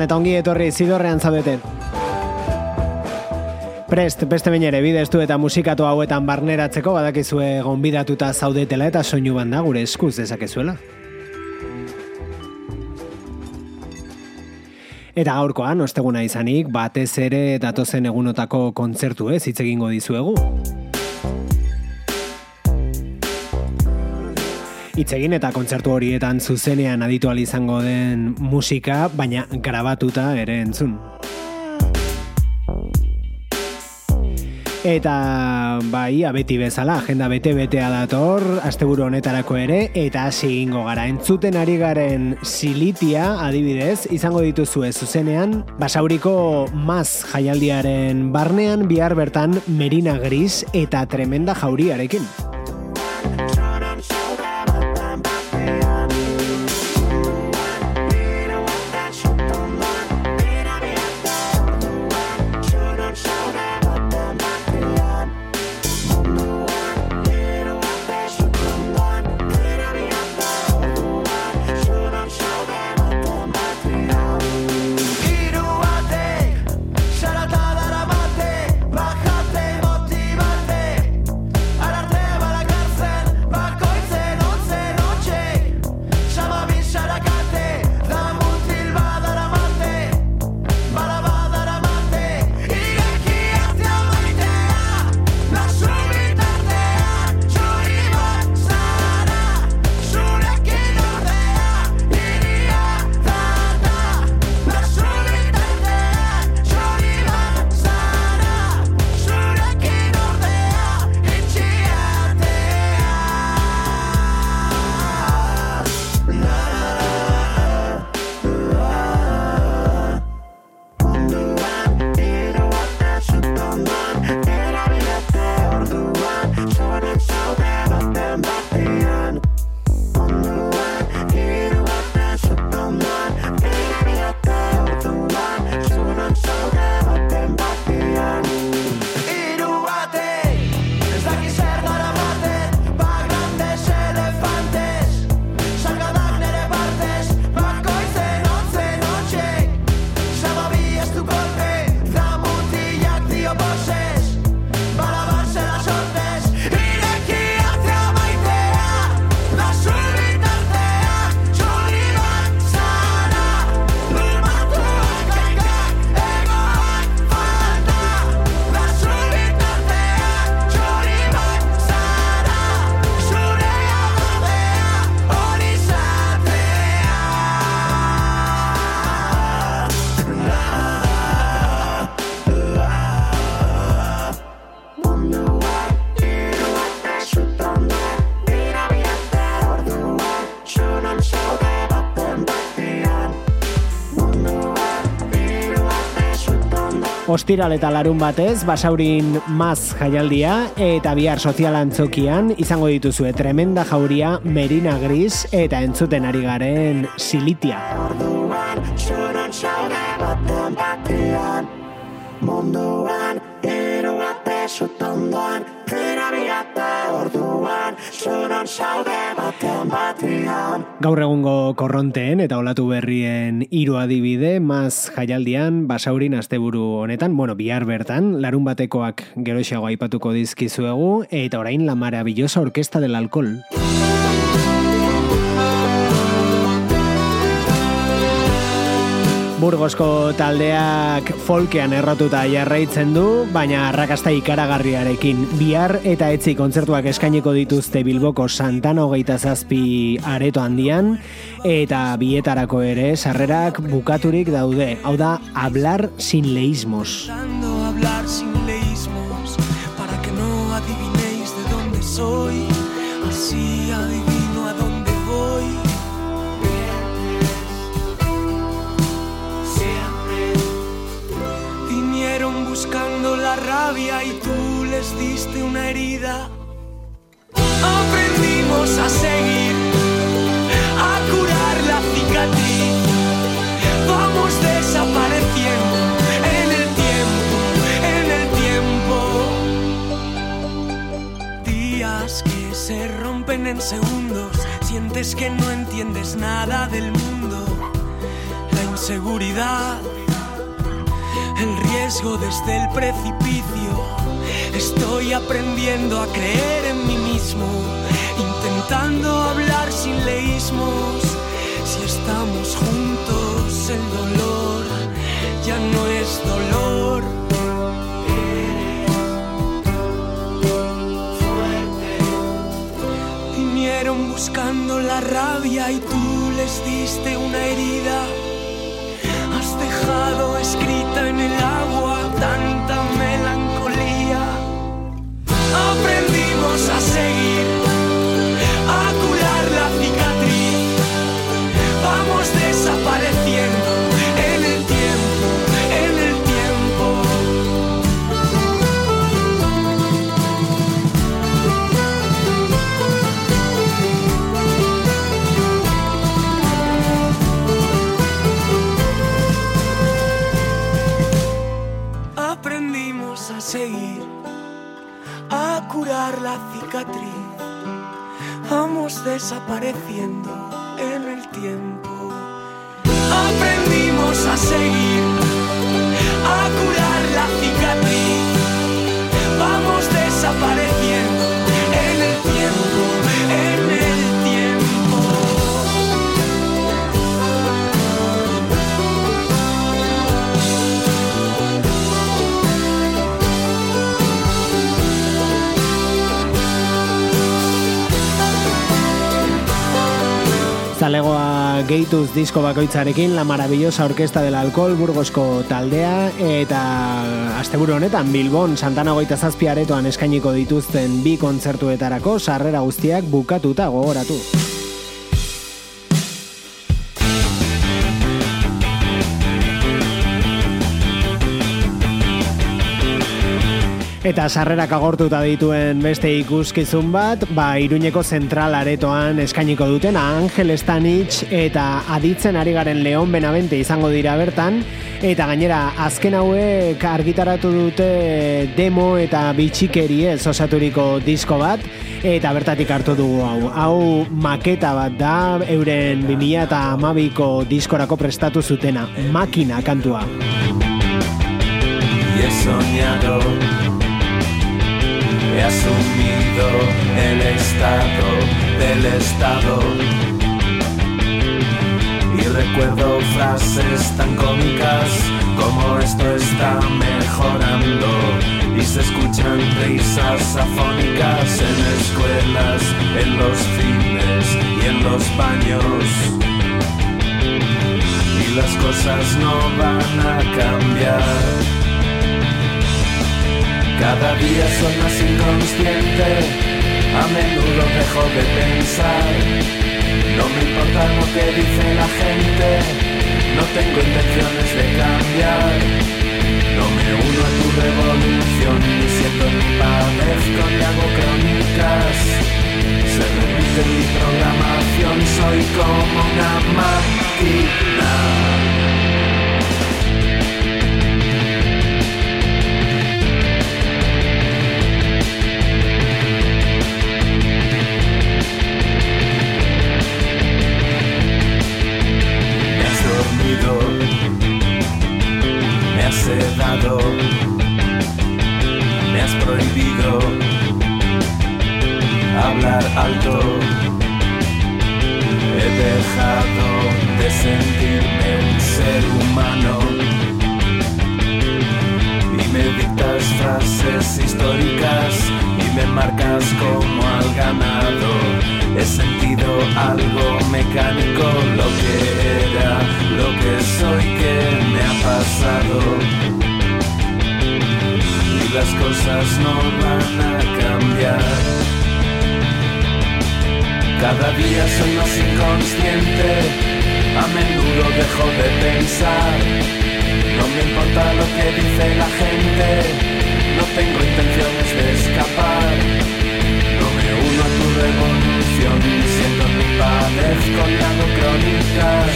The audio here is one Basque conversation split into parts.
Gabon eta ongi etorri zidorrean zaudete. Prest, beste bain ere, bideztu eta musikatu hauetan barneratzeko badakizue gonbidatuta zaudetela eta soinu banda gure eskuz dezakezuela. Eta gaurkoan, osteguna izanik, batez ere datozen egunotako kontzertu ez hitz egingo dizuegu. Hitz eta kontzertu horietan zuzenean aditu izango den musika, baina grabatuta ere entzun. Eta bai, abeti bezala, agenda bete-betea dator, asteburu honetarako ere, eta hasi egingo gara. Entzuten ari garen silitia, adibidez, izango dituzue zuzenean, basauriko maz jaialdiaren barnean, bihar bertan Merina Gris eta Tremenda Jauriarekin. Ostiral eta larun batez, basaurin maz jaialdia eta bihar sozialantzokian izango dituzue tremenda jauria Merina Gris eta entzuten ari garen Silitia. Munduan, orduan, Gaur egungo korronteen eta olatu berrien hiru adibide, maz jaialdian, basaurin asteburu honetan, bueno, bihar bertan, larun batekoak geroxeago aipatuko dizkizuegu, eta orain la maravillosa orkesta del alcohol. Burgosko taldeak folkean errotuta jarraitzen du, baina arrakasta ikaragarriarekin. Bihar eta etzi kontzertuak eskainiko dituzte Bilboko Santana hogeita zazpi areto handian, eta bietarako ere sarrerak bukaturik daude. Hau da, hablar sin leismos. hablar sin leismos, para que no adivinéis de dónde soy, la rabia y tú les diste una herida. Aprendimos a seguir, a curar la cicatriz. Vamos desapareciendo en el tiempo, en el tiempo. Días que se rompen en segundos, sientes que no entiendes nada del mundo. La inseguridad el riesgo desde el precipicio. Estoy aprendiendo a creer en mí mismo, intentando hablar sin leísmos. Si estamos juntos, el dolor ya no es dolor. Vinieron buscando la rabia y tú les diste una herida dejado escrita en el agua tanta melancolía. Aprendimos a seguir, Gehituz disko bakoitzarekin La Maravillosa Orkesta del Alcohol Burgosko taldea eta asteburu honetan Bilbon Santana goita zazpiaretoan eskainiko dituzten bi kontzertuetarako sarrera guztiak bukatuta gogoratu. Eta sarrerak agortuta dituen beste ikuskizun bat, ba, iruñeko zentral aretoan eskainiko duten Angel Stanich eta aditzen ari garen Leon Benavente izango dira bertan, eta gainera azken hauek argitaratu dute demo eta bitxikeri ez osaturiko disko bat, eta bertatik hartu dugu hau. Hau maketa bat da, euren 2000 eta amabiko diskorako prestatu zutena, makina kantua. Y he soñado he asumido el estado del estado. Y recuerdo frases tan cómicas como esto está mejorando. Y se escuchan risas afónicas en escuelas, en los cines y en los baños. Y las cosas no van a cambiar cada día soy más inconsciente, a menudo dejo de pensar. No me importa lo que dice la gente, no tengo intenciones de cambiar. No me uno a tu revolución, ni siento ni padezco ni hago crónicas. Se repite mi programación, soy como una máquina. Me has prohibido hablar alto, he dejado ser humano y me dictas frases históricas y me marcas como al ganado. He sentido algo mecánico, lo que era, lo que soy, que me ha pasado. Las cosas no van a cambiar. Cada día soy más inconsciente, a menudo dejo de pensar. No me importa lo que dice la gente, no tengo intenciones de escapar. No me uno a tu revolución, siento mi padezco y crónicas.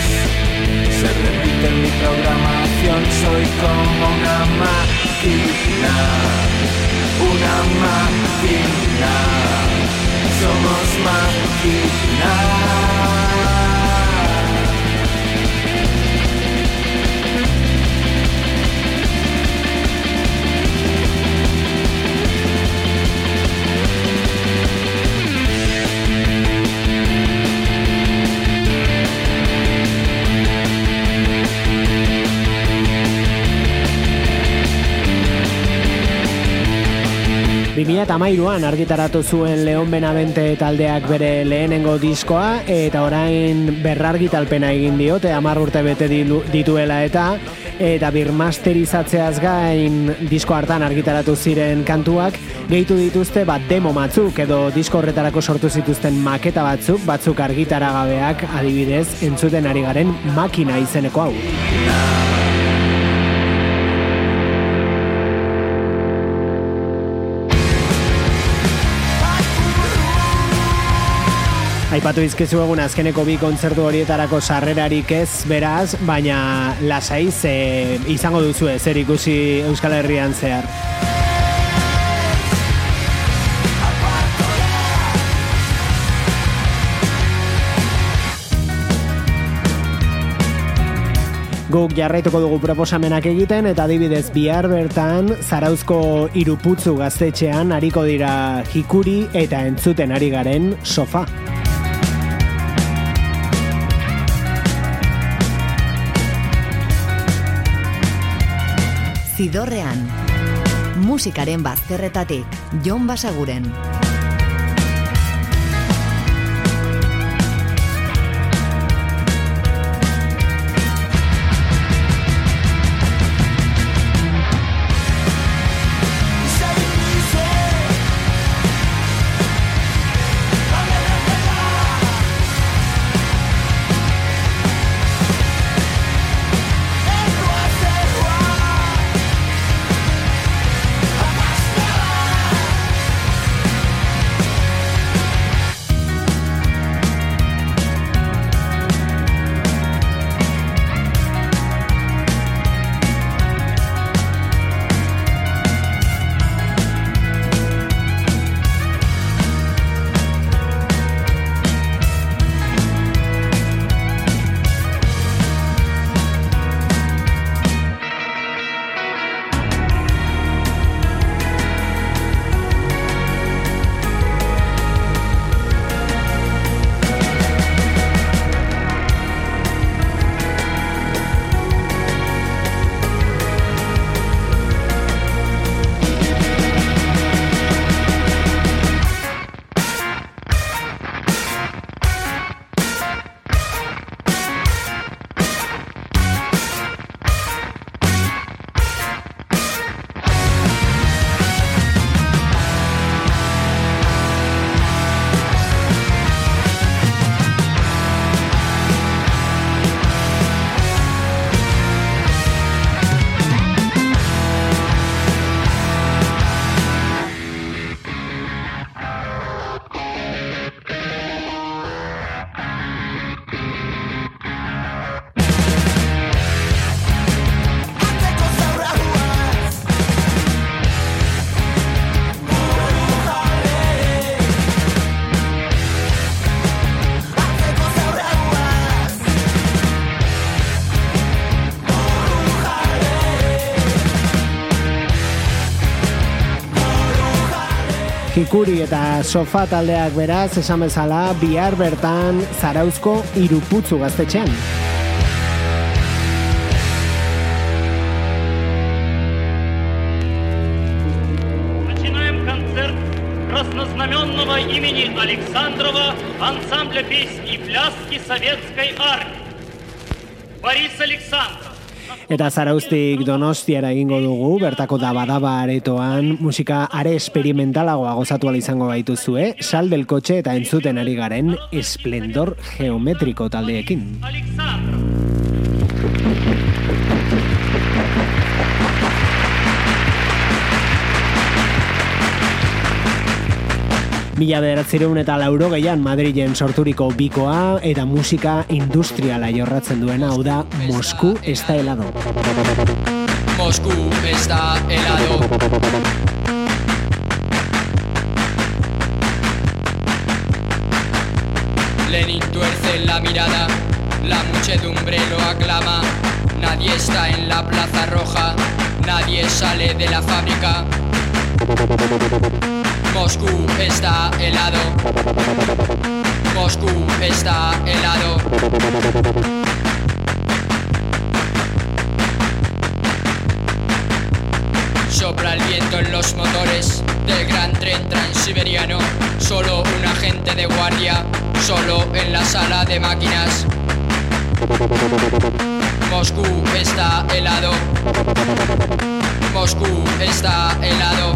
Se repite mi programación, soy como una máquina, máquina, una máquina, somos máquina. 2008an argitaratu zuen Leon Benavente taldeak bere lehenengo diskoa eta orain berrargitalpena egin diote 10 urte bete dituela eta eta birmasterizatzeaz gain disko hartan argitaratu ziren kantuak gehitu dituzte bat demo batzuk edo disko horretarako sortu zituzten maketa batzuk batzuk argitaragabeak adibidez entzuten ari garen makina izeneko hau. Aipatu izkezu egun azkeneko bi kontzertu horietarako sarrerarik ez beraz, baina lasaiz e, izango duzu zer ikusi Euskal Herrian zehar. Guk jarraituko dugu proposamenak egiten eta adibidez bihar bertan zarauzko iruputzu gaztetxean hariko dira jikuri eta entzuten ari garen sofa. Zidorrean. Musikaren bazterretatik, Jon Basaguren. Inkuri eta sofa taldeak beraz esan bezala bihar bertan Zarauzko iruputzu gaztetxean. Начинаем концерт краснознаменного имени Александрова ансамбля песни и пляски советской армии. Борис Александров. Eta zaraustik donostiara egingo dugu, bertako daba-daba aretoan, musika are esperimentalagoa gozatu izango gaituzue, sal del kotxe eta entzuten ari garen esplendor geometriko taldeekin. Mila bederatzireun eta lauro gehian Madrilen sorturiko bikoa eta musika industriala jorratzen duena hau da Mosku da helado. Mosku da helado. Lenin tuerce la mirada, la muchedumbre lo aclama, nadie está en la plaza roja, nadie sale de la fábrica. Moscú está helado. Moscú está helado. Sopra el viento en los motores del gran tren transiberiano. Solo un agente de guardia, solo en la sala de máquinas. Moscú está helado. Moscú está helado.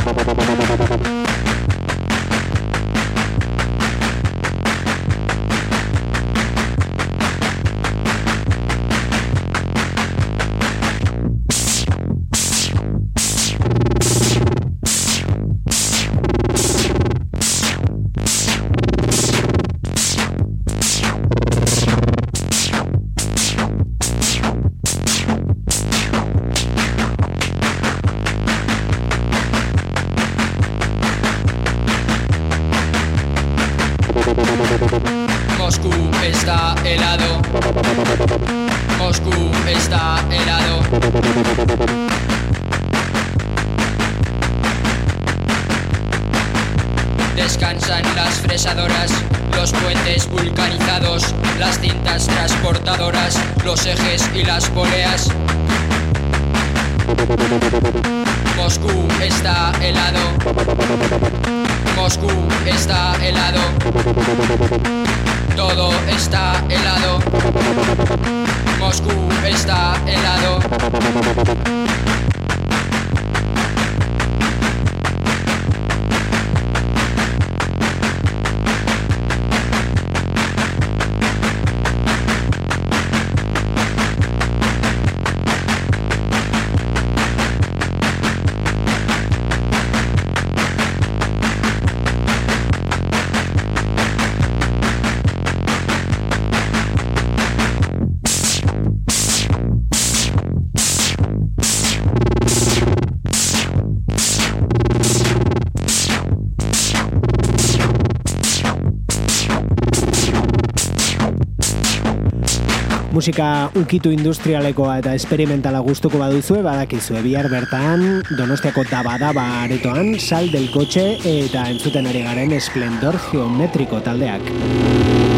Musika ukitu industrialekoa eta esperimentala gustuko baduzue, badakizue bihar bertan Donostiako daba-daba aretoan, sal del kotxe eta entzuten ari garen esplendor geometriko taldeak.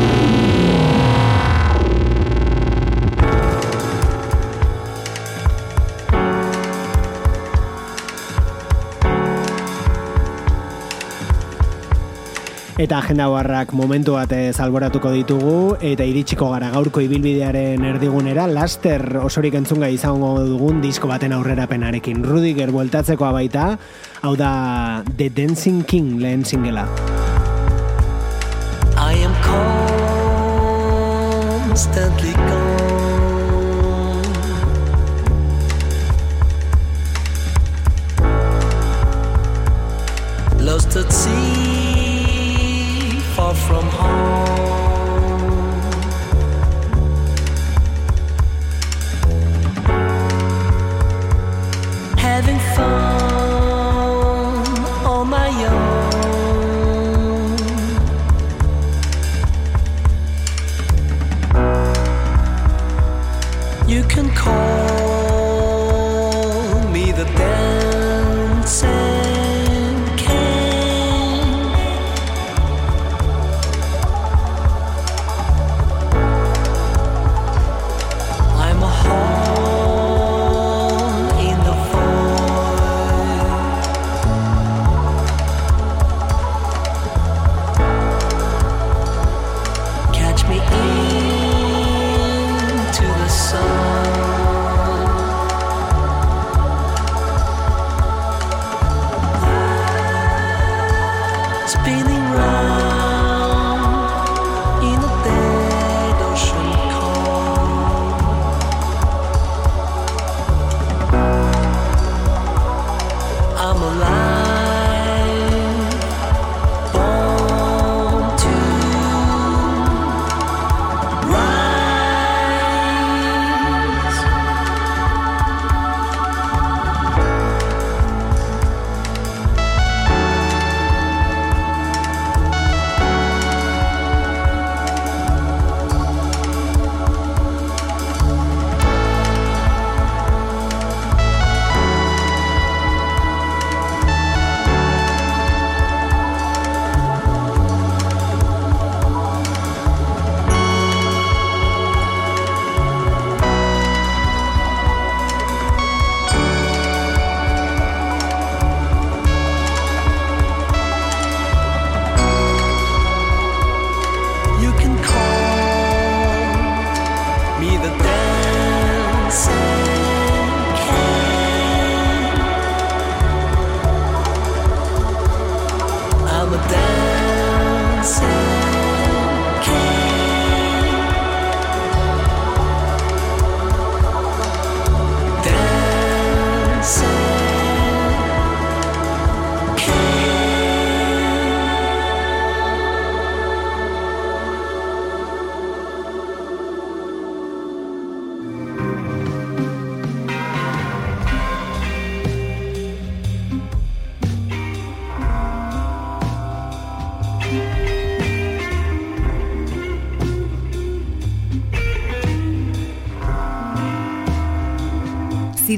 Eta agenda barrak momentu bat alboratuko ditugu eta iritsiko gara gaurko ibilbidearen erdigunera laster osorik entzunga izango dugun disko baten aurrerapenarekin. Rudiger bueltatzeko abaita, hau da The Dancing King lehen singela. I am constantly gone Lost at sea from home. Having fun myself.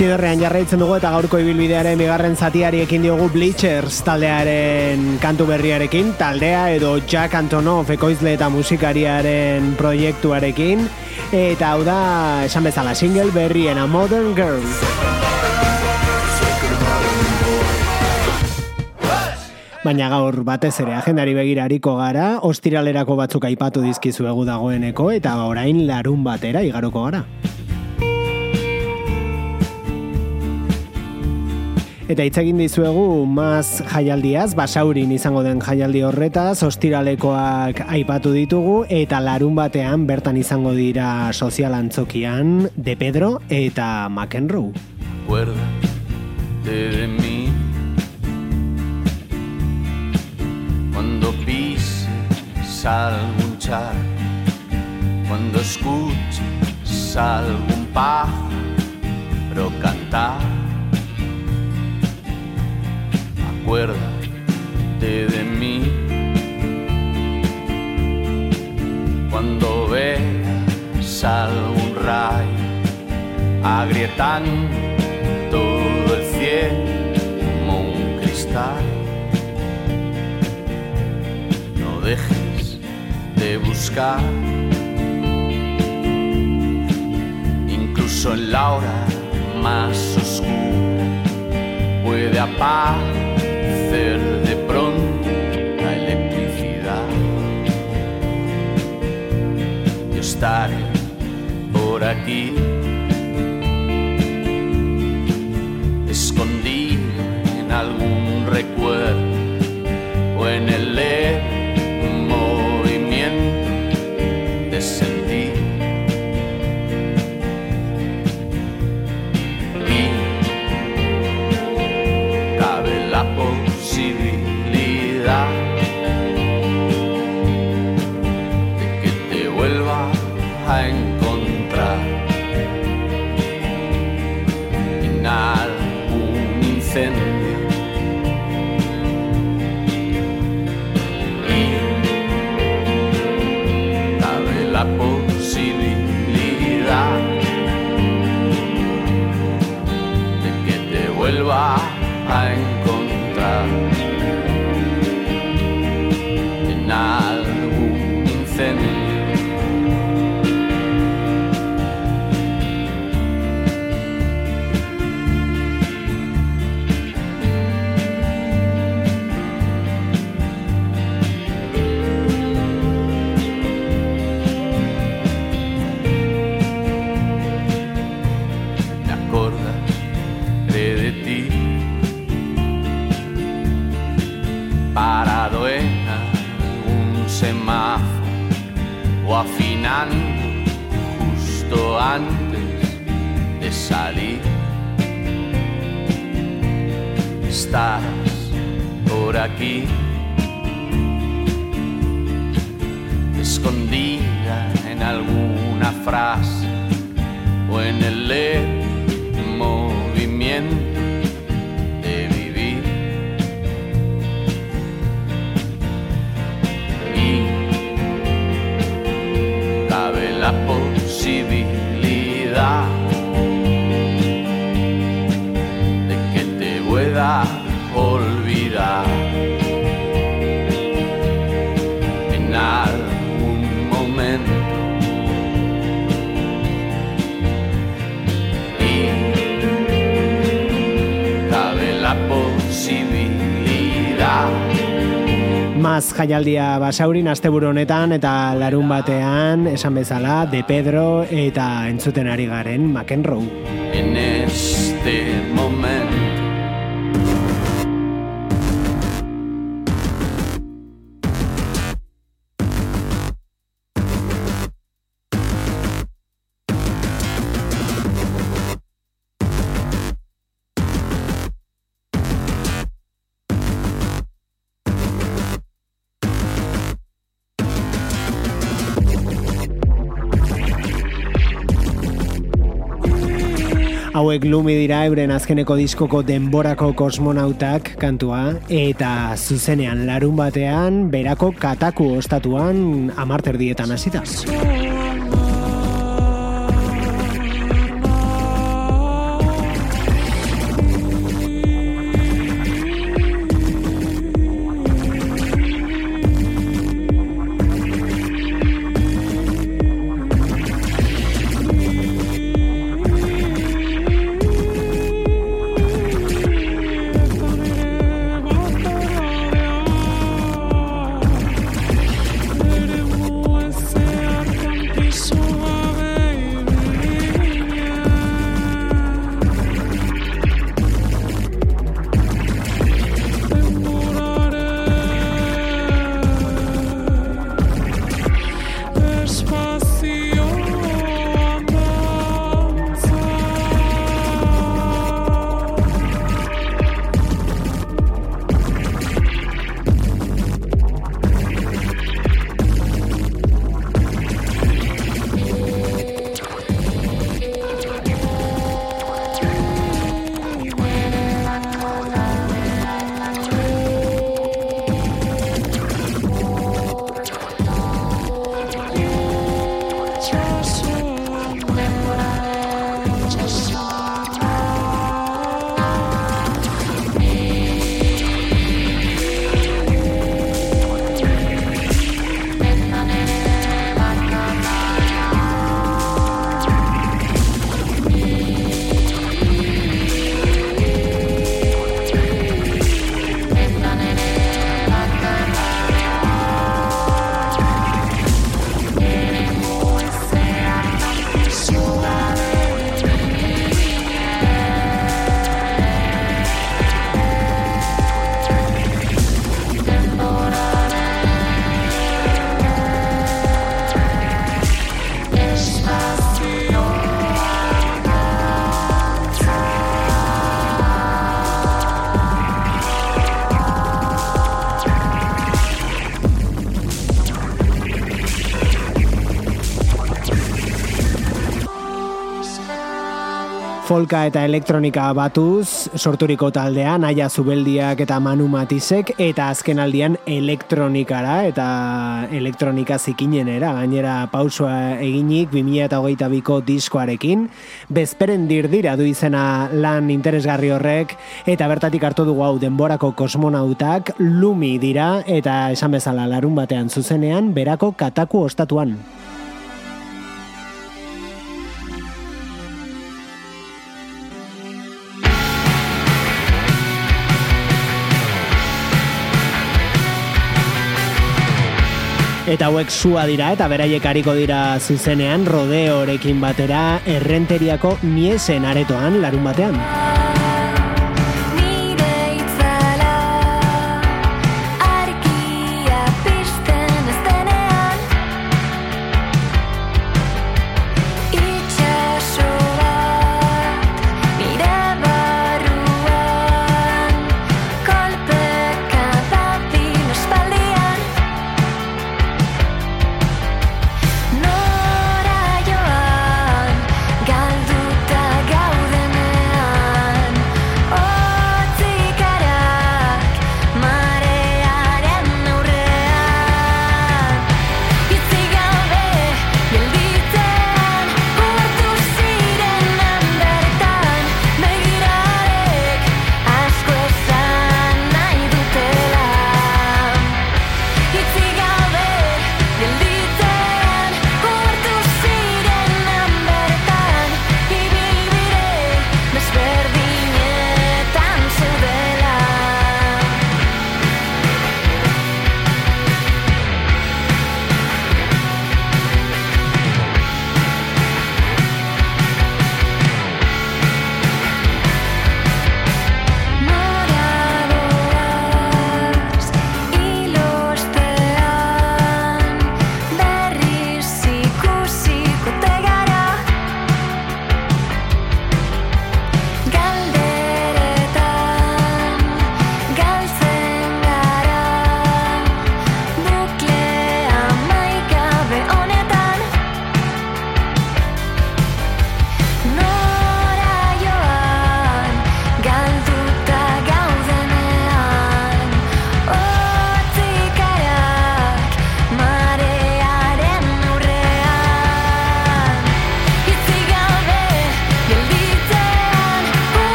Zidorrean jarraitzen dugu eta gaurko ibilbidearen bigarren zatiari ekin diogu Bleachers taldearen kantu berriarekin, taldea edo Jack Antonoff ekoizle eta musikariaren proiektuarekin, eta hau da, esan bezala, single berrien A Modern Girl. Baina gaur batez ere agendari begirariko gara, ostiralerako batzuk aipatu dizkizuegu dagoeneko eta orain larun batera igaroko gara. Eta hitz egin dizuegu maz jaialdiaz, basaurin izango den jaialdi horretaz, ostiralekoak aipatu ditugu, eta larun batean bertan izango dira sozial antzokian De Pedro eta McEnroe. de mí cuando pises algún char, cuando escuches algún pájaro cantar acuérdate de mí. Cuando veas algún rayo agrietan todo el cielo como un cristal, no dejes de buscar. Incluso en la hora más oscura puede apagar Por aquí, escondido en algún recuerdo o en el jaialdia basaurin asteburu honetan eta larun batean esan bezala De Pedro eta entzuten ari garen McEnroe. en este Hauek lumi dira euren azkeneko diskoko denborako kosmonautak kantua eta zuzenean larun batean berako kataku ostatuan amarterdietan hasita. Folka eta elektronika batuz, sorturiko taldea, naia zubeldiak eta manu matizek, eta azken aldian elektronikara eta elektronika zikinenera, gainera pausua eginik 2008 biko diskoarekin, bezperen dirdira du izena lan interesgarri horrek, eta bertatik hartu dugu hau denborako kosmonautak, lumi dira, eta esan bezala larun batean zuzenean, berako kataku ostatuan. Eta hauek sua dira eta beraiek hariko dira zuzenean rodeorekin batera errenteriako miesen aretoan larun batean.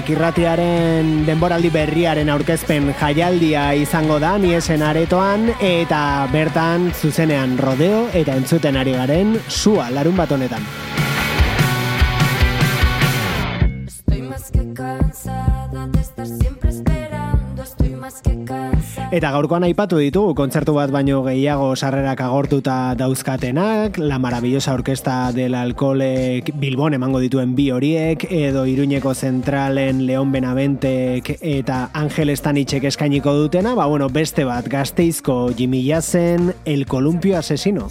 Zintzilik irratiaren denboraldi berriaren aurkezpen jaialdia izango da niesen aretoan eta bertan zuzenean rodeo eta entzuten ari garen sua larun bat honetan. Eta gaurkoan aipatu ditugu kontzertu bat baino gehiago sarrerak agortuta dauzkatenak, La Maravillosa Orkesta del Alkolek Bilbon emango dituen bi horiek, edo Iruñeko Zentralen Leon Benaventek eta Angel Stanitxek eskainiko dutena, ba bueno, beste bat gazteizko Jimmy Jazen El Columpio Asesino.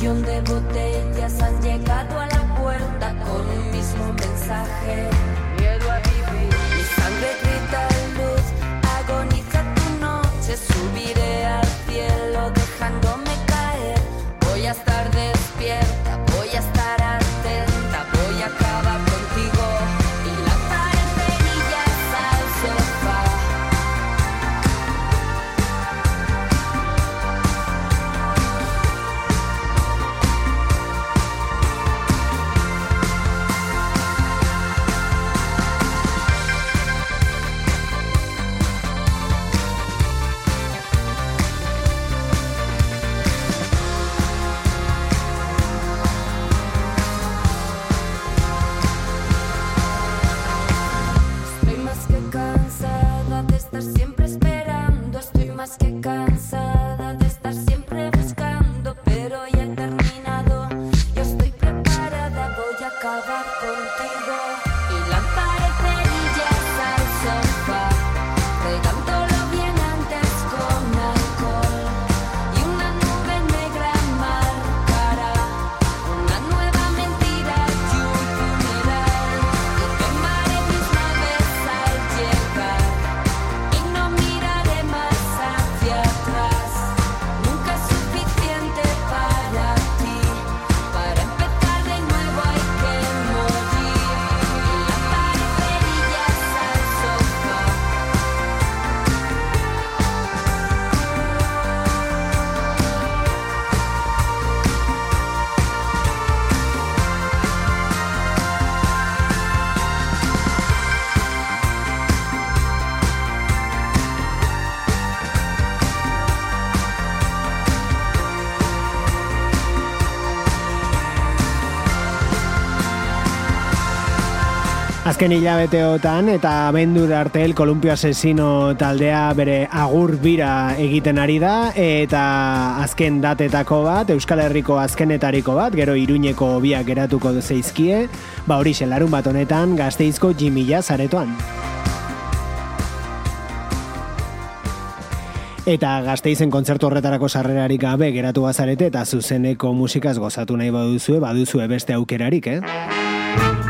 yo never. te Azken hilabeteotan eta abendur arte el Kolumpio Asesino taldea bere agur bira egiten ari da eta azken datetako bat, Euskal Herriko azkenetariko bat, gero iruñeko biak geratuko zeizkie, ba hori larun bat honetan gazteizko jimila zaretoan. Eta gazteizen kontzertu horretarako sarrerarik gabe geratu bazarete eta zuzeneko musikaz gozatu nahi baduzue, baduzue beste aukerarik, eh?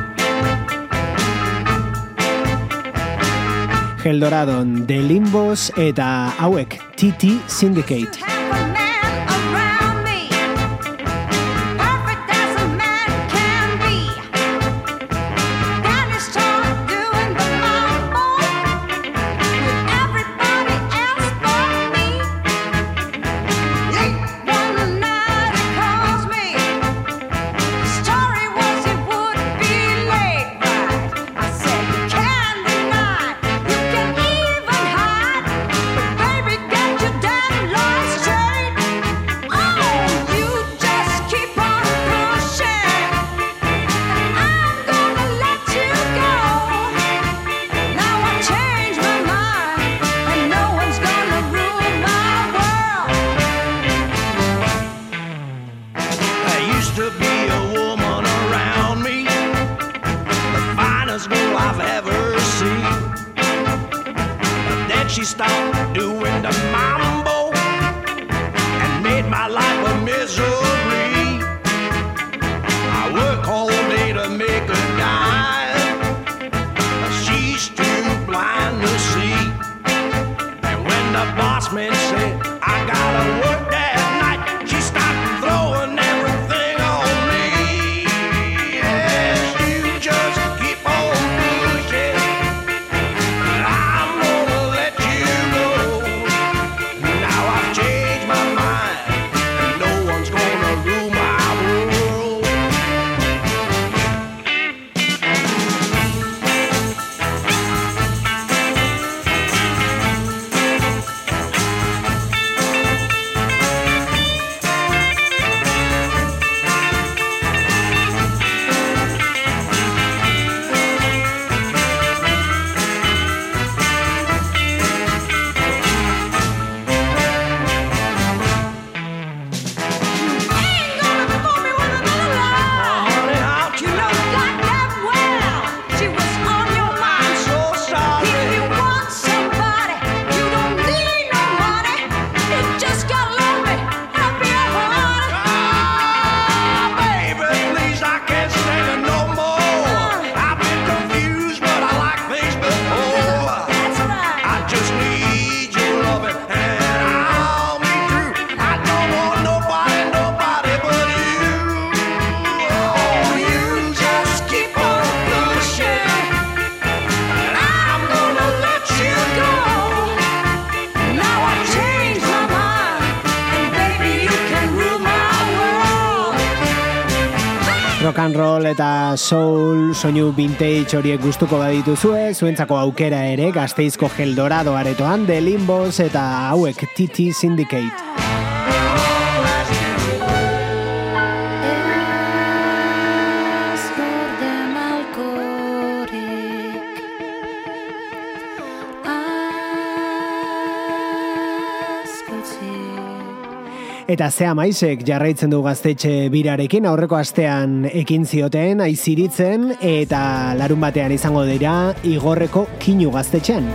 Eldoradon de Limbos eta hauek TT Syndicate. and roll eta soul soinu vintage horiek gustuko badituzue, zuentzako aukera ere gazteizko geldorado aretoan de limbos eta hauek TT Syndicate. Eta zea maisek jarraitzen du gaztetxe birarekin, aurreko astean ekin zioten, aiziritzen, eta larun batean izango dira igorreko kinu gaztetxean.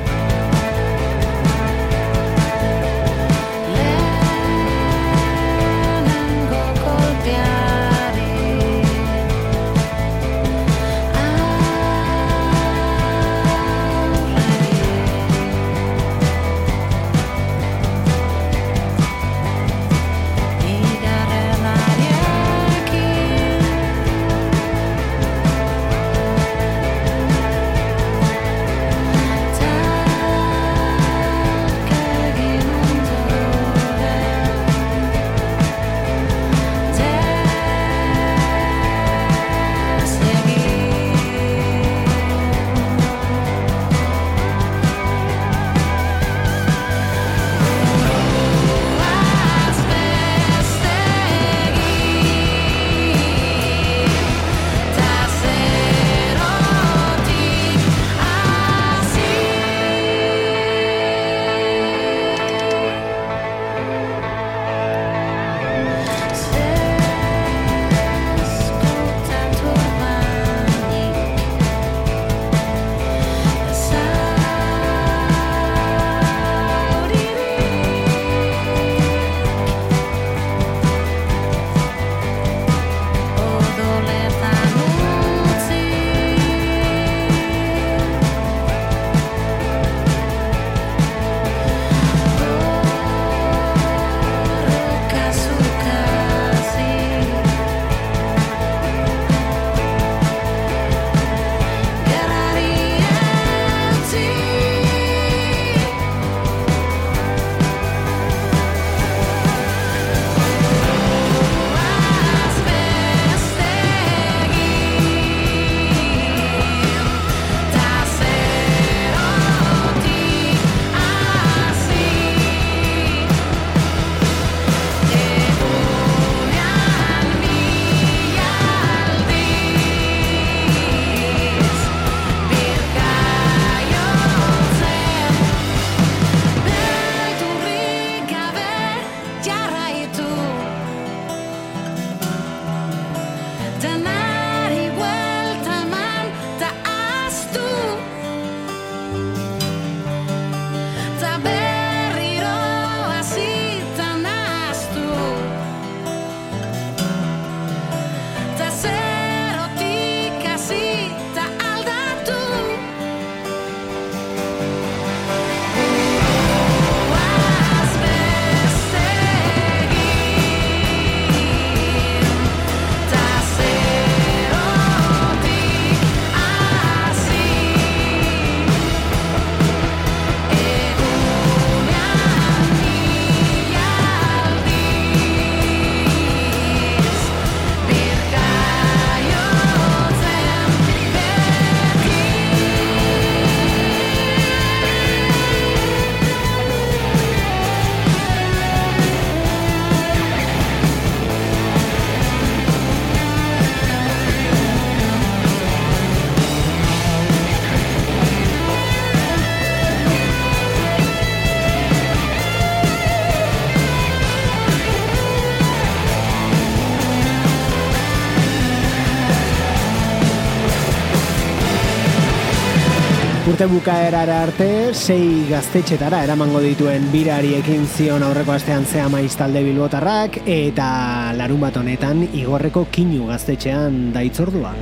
Urte bukaerara arte, sei gaztetxetara eramango dituen birari ekin zion aurreko astean zea maiz talde bilbotarrak, eta larun bat honetan igorreko kinu gaztetxean daitzordua.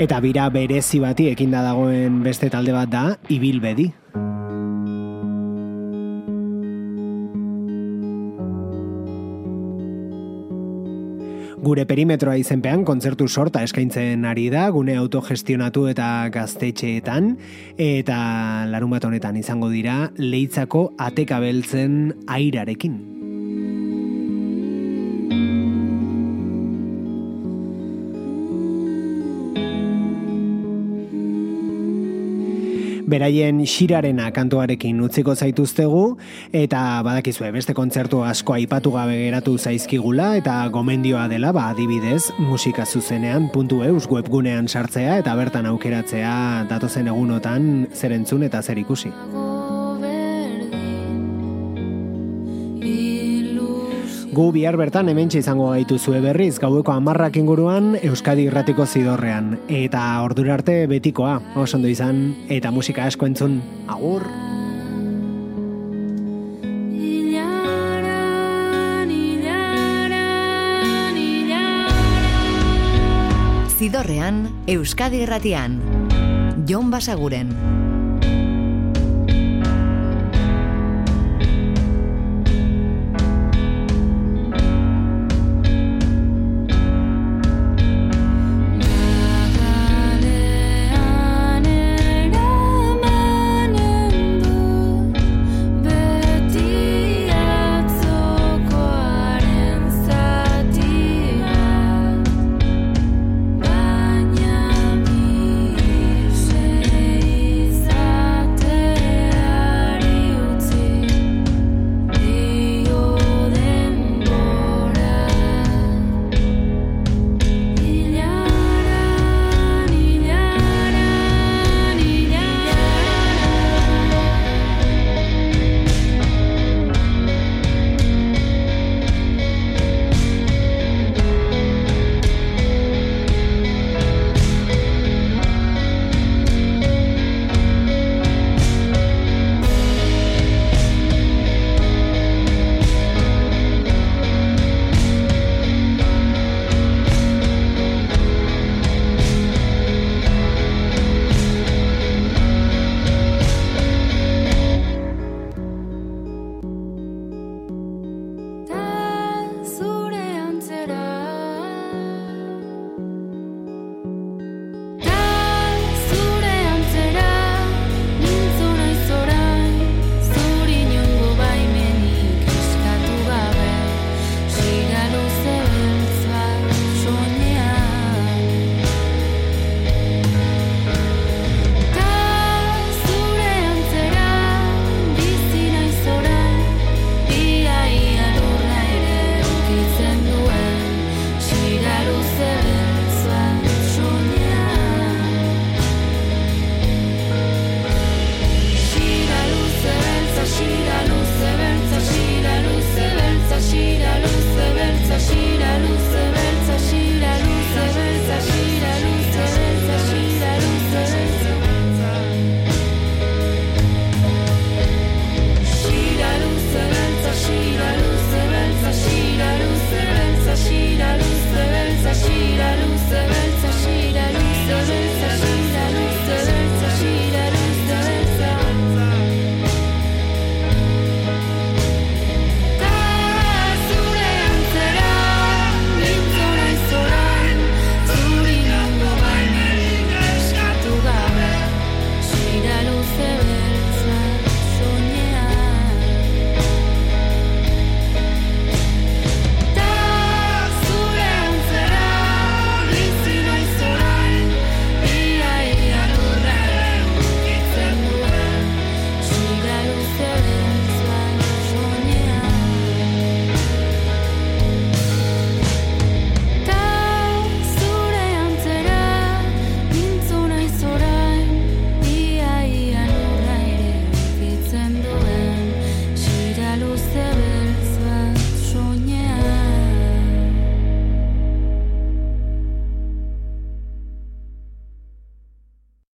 Eta bira berezi bati ekinda dagoen beste talde bat da, ibilbedi. Gure perimetroa izenpean kontzertu sorta eskaintzen ari da, gune autogestionatu eta gaztetxeetan, eta larun bat honetan izango dira, leitzako atekabeltzen airarekin. Beraien xirarena kantuarekin utziko zaituztegu eta badakizue beste kontzertu asko aipatu gabe geratu zaizkigula eta gomendioa dela ba adibidez musika zuzenean puntu eus webgunean sartzea eta bertan aukeratzea datozen egunotan zer entzun eta zer ikusi. Gu bihar bertan hementsi izango gaitu zue berriz gaueko amarrak inguruan Euskadi irratiko zidorrean. Eta ordura arte betikoa, oso ondo izan, eta musika asko entzun. Agur! Zidorrean, Euskadi irratian. Jon Basaguren.